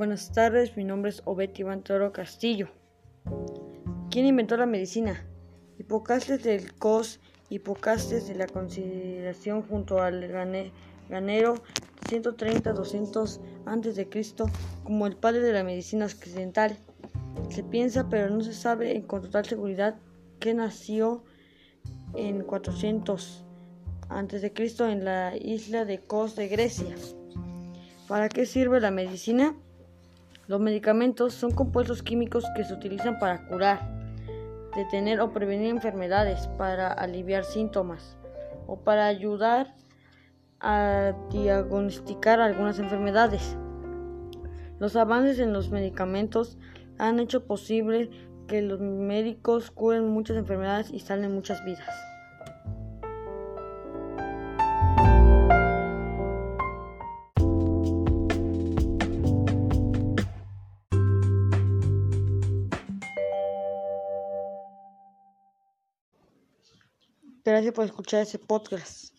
Buenas tardes, mi nombre es Obed Iván Toro Castillo. ¿Quién inventó la medicina? Hipocastes del Cos, Hipocastes de la consideración junto al ganero 130-200 a.C. como el padre de la medicina occidental. Se piensa, pero no se sabe con total seguridad que nació en 400 a.C. en la isla de Kos de Grecia. ¿Para qué sirve la medicina? Los medicamentos son compuestos químicos que se utilizan para curar, detener o prevenir enfermedades, para aliviar síntomas o para ayudar a diagnosticar algunas enfermedades. Los avances en los medicamentos han hecho posible que los médicos curen muchas enfermedades y salven muchas vidas. Gracias por escuchar ese podcast.